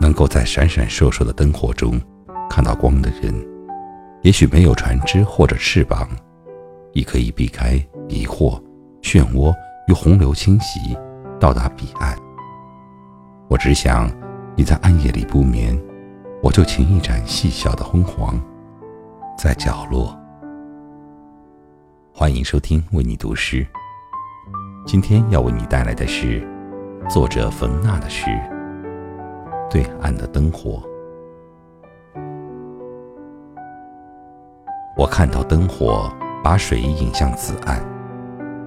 能够在闪闪烁烁的灯火中看到光的人，也许没有船只或者翅膀，亦可以避开疑惑、漩涡与洪流侵袭，到达彼岸。我只想你在暗夜里不眠，我就擎一盏细小的昏黄，在角落。欢迎收听为你读诗。今天要为你带来的是作者冯娜的诗《对岸的灯火》。我看到灯火把水引向此岸，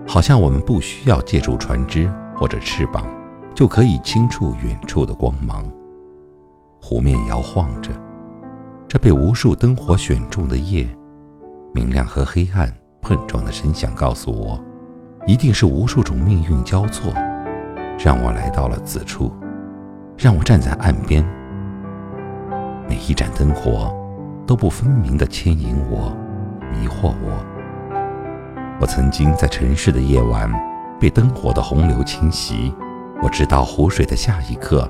好像我们不需要借助船只或者翅膀，就可以轻触远处的光芒。湖面摇晃着，这被无数灯火选中的夜，明亮和黑暗碰撞的声响告诉我。一定是无数种命运交错，让我来到了此处，让我站在岸边。每一盏灯火都不分明地牵引我，迷惑我。我曾经在城市的夜晚被灯火的洪流侵袭，我知道湖水的下一刻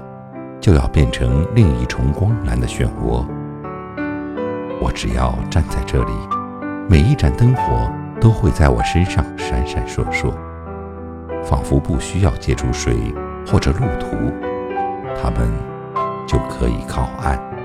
就要变成另一重光蓝的漩涡。我只要站在这里，每一盏灯火。都会在我身上闪闪烁烁，仿佛不需要借助水或者路途，他们就可以靠岸。